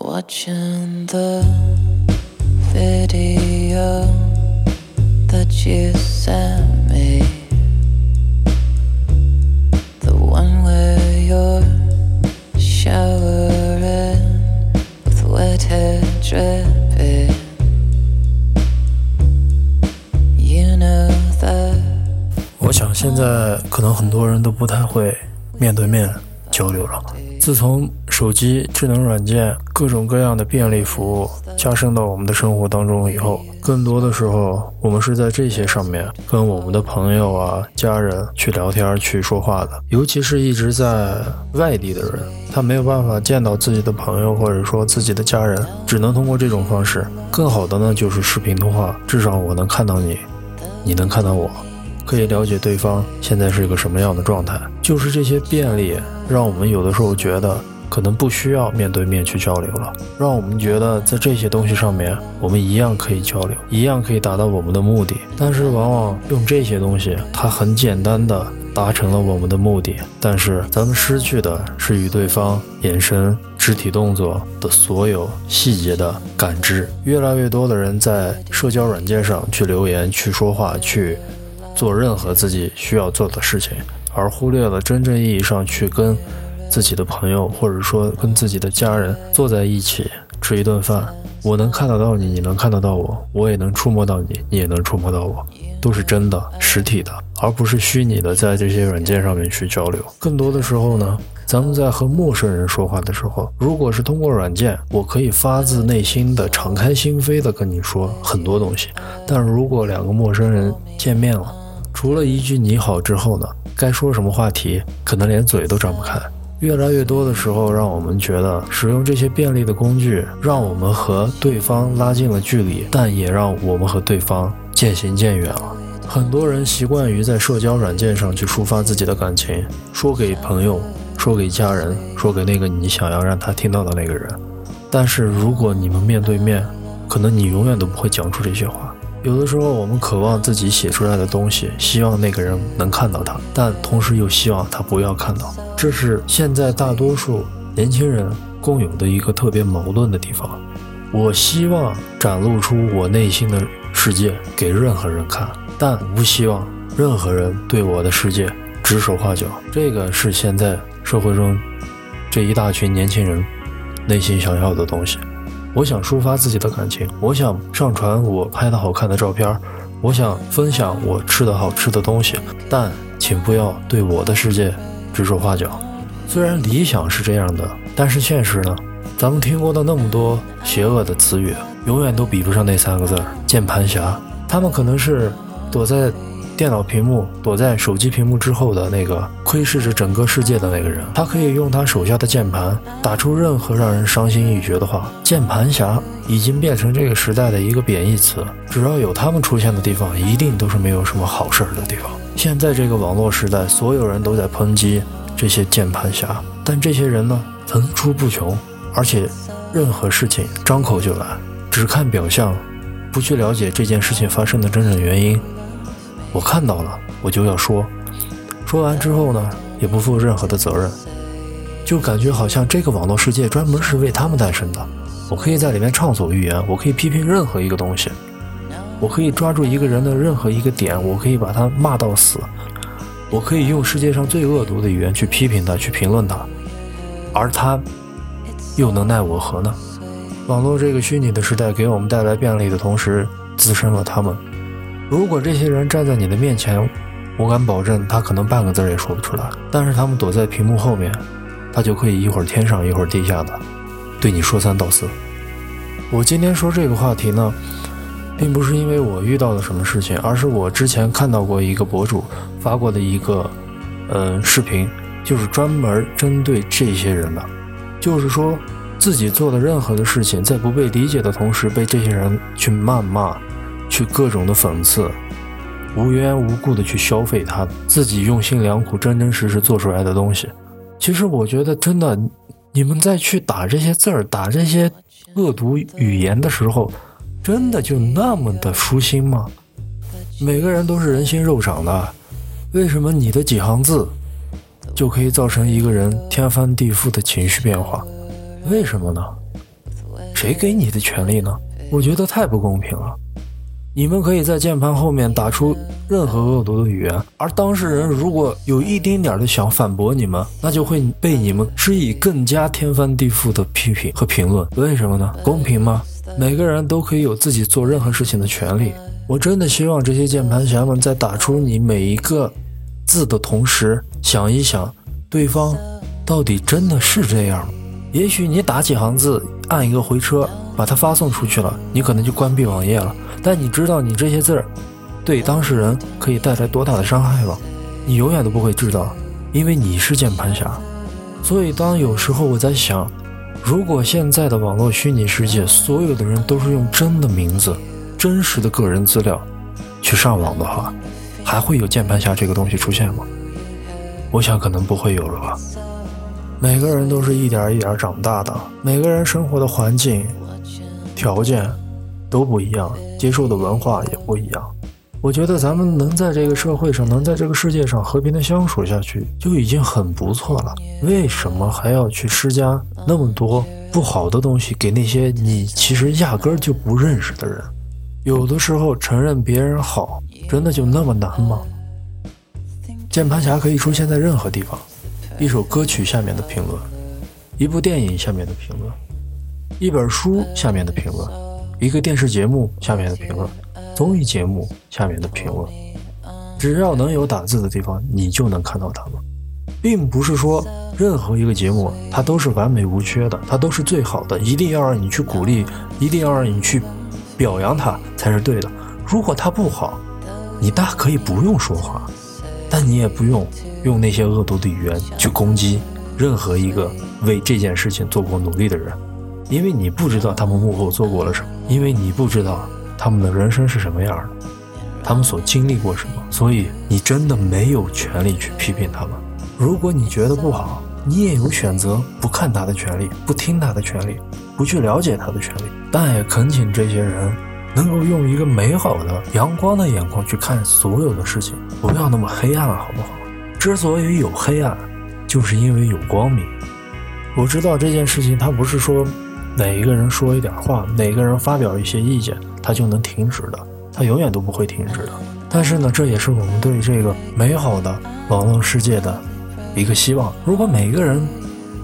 Watching the video that you sent me. The one where you're showering with wet hair dripping. You know that. 我想现在可能很多人都不太会面对面交流了。自从 手机、智能软件、各种各样的便利服务加深到我们的生活当中以后，更多的时候我们是在这些上面跟我们的朋友啊、家人去聊天、去说话的。尤其是一直在外地的人，他没有办法见到自己的朋友或者说自己的家人，只能通过这种方式。更好的呢，就是视频通话，至少我能看到你，你能看到我。可以了解对方现在是一个什么样的状态，就是这些便利，让我们有的时候觉得可能不需要面对面去交流了，让我们觉得在这些东西上面，我们一样可以交流，一样可以达到我们的目的。但是往往用这些东西，它很简单的达成了我们的目的，但是咱们失去的是与对方眼神、肢体动作的所有细节的感知。越来越多的人在社交软件上去留言、去说话、去。做任何自己需要做的事情，而忽略了真正意义上去跟自己的朋友，或者说跟自己的家人坐在一起吃一顿饭。我能看得到你，你能看得到我，我也能触摸到你，你也能触摸到我，都是真的实体的，而不是虚拟的，在这些软件上面去交流。更多的时候呢，咱们在和陌生人说话的时候，如果是通过软件，我可以发自内心的、敞开心扉的跟你说很多东西。但如果两个陌生人见面了，除了一句你好之后呢，该说什么话题，可能连嘴都张不开。越来越多的时候，让我们觉得使用这些便利的工具，让我们和对方拉近了距离，但也让我们和对方渐行渐远了。很多人习惯于在社交软件上去抒发自己的感情，说给朋友，说给家人，说给那个你想要让他听到的那个人。但是如果你们面对面，可能你永远都不会讲出这些话。有的时候，我们渴望自己写出来的东西，希望那个人能看到它，但同时又希望他不要看到。这是现在大多数年轻人共有的一个特别矛盾的地方。我希望展露出我内心的世界给任何人看，但不希望任何人对我的世界指手画脚。这个是现在社会中这一大群年轻人内心想要的东西。我想抒发自己的感情，我想上传我拍的好看的照片，我想分享我吃的好吃的东西，但请不要对我的世界指手画脚。虽然理想是这样的，但是现实呢？咱们听过的那么多邪恶的词语，永远都比不上那三个字“键盘侠”。他们可能是躲在。电脑屏幕躲在手机屏幕之后的那个窥视着整个世界的那个人，他可以用他手下的键盘打出任何让人伤心欲绝的话。键盘侠已经变成这个时代的一个贬义词，只要有他们出现的地方，一定都是没有什么好事儿的地方。现在这个网络时代，所有人都在抨击这些键盘侠，但这些人呢，层出不穷，而且任何事情张口就来，只看表象，不去了解这件事情发生的真正原因。我看到了，我就要说，说完之后呢，也不负任何的责任，就感觉好像这个网络世界专门是为他们诞生的。我可以在里面畅所欲言，我可以批评任何一个东西，我可以抓住一个人的任何一个点，我可以把他骂到死，我可以用世界上最恶毒的语言去批评他，去评论他，而他又能奈我何呢？网络这个虚拟的时代给我们带来便利的同时，滋生了他们。如果这些人站在你的面前，我敢保证他可能半个字也说不出来。但是他们躲在屏幕后面，他就可以一会儿天上一会儿地下的对你说三道四。我今天说这个话题呢，并不是因为我遇到了什么事情，而是我之前看到过一个博主发过的一个呃视频，就是专门针对这些人的，就是说自己做的任何的事情，在不被理解的同时，被这些人去谩骂。去各种的讽刺，无缘无故的去消费他自己用心良苦、真真实实做出来的东西。其实我觉得，真的，你们在去打这些字儿、打这些恶毒语言的时候，真的就那么的舒心吗？每个人都是人心肉长的，为什么你的几行字就可以造成一个人天翻地覆的情绪变化？为什么呢？谁给你的权利呢？我觉得太不公平了。你们可以在键盘后面打出任何恶毒的语言，而当事人如果有一丁点的想反驳你们，那就会被你们施以更加天翻地覆的批评和评论。为什么呢？公平吗？每个人都可以有自己做任何事情的权利。我真的希望这些键盘侠们在打出你每一个字的同时，想一想对方到底真的是这样吗？也许你打几行字，按一个回车，把它发送出去了，你可能就关闭网页了。但你知道你这些字儿对当事人可以带来多大的伤害吗？你永远都不会知道，因为你是键盘侠。所以当有时候我在想，如果现在的网络虚拟世界所有的人都是用真的名字、真实的个人资料去上网的话，还会有键盘侠这个东西出现吗？我想可能不会有了吧。每个人都是一点一点长大的，每个人生活的环境条件。都不一样，接受的文化也不一样。我觉得咱们能在这个社会上，能在这个世界上和平的相处下去，就已经很不错了。为什么还要去施加那么多不好的东西给那些你其实压根儿就不认识的人？有的时候承认别人好，真的就那么难吗？键盘侠可以出现在任何地方，一首歌曲下面的评论，一部电影下面的评论，一本书下面的评论。一个电视节目下面的评论，综艺节目下面的评论，只要能有打字的地方，你就能看到他们，并不是说任何一个节目它都是完美无缺的，它都是最好的，一定要让你去鼓励，一定要让你去表扬它才是对的。如果它不好，你大可以不用说话，但你也不用用那些恶毒的语言去攻击任何一个为这件事情做过努力的人。因为你不知道他们幕后做过了什么，因为你不知道他们的人生是什么样的，他们所经历过什么，所以你真的没有权利去批评他们。如果你觉得不好，你也有选择不看他的权利，不听他的权利，不去了解他的权利。但也恳请这些人能够用一个美好的、阳光的眼光去看所有的事情，不要那么黑暗，好不好？之所以有黑暗，就是因为有光明。我知道这件事情，它不是说。哪一个人说一点话，哪个人发表一些意见，他就能停止的，他永远都不会停止的。但是呢，这也是我们对这个美好的网络世界的一个希望。如果每个人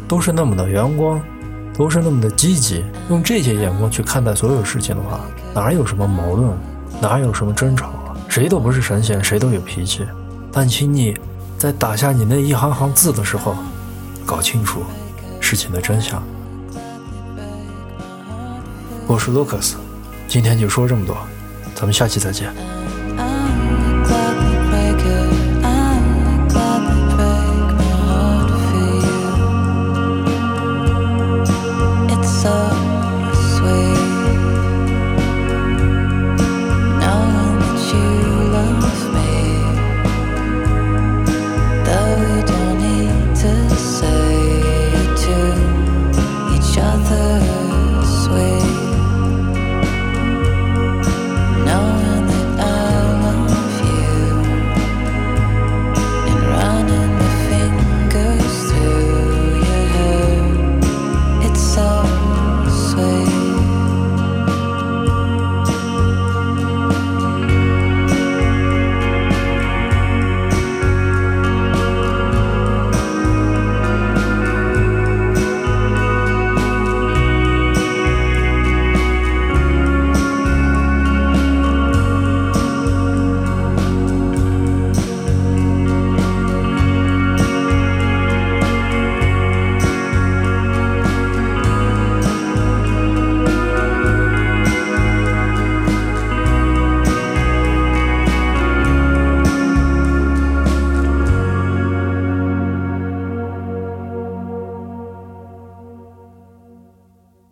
都是那么的阳光，都是那么的积极，用这些眼光去看待所有事情的话，哪有什么矛盾，哪有什么争吵？谁都不是神仙，谁都有脾气。但请你在打下你那一行行字的时候，搞清楚事情的真相。我是 Lucas，今天就说这么多，咱们下期再见。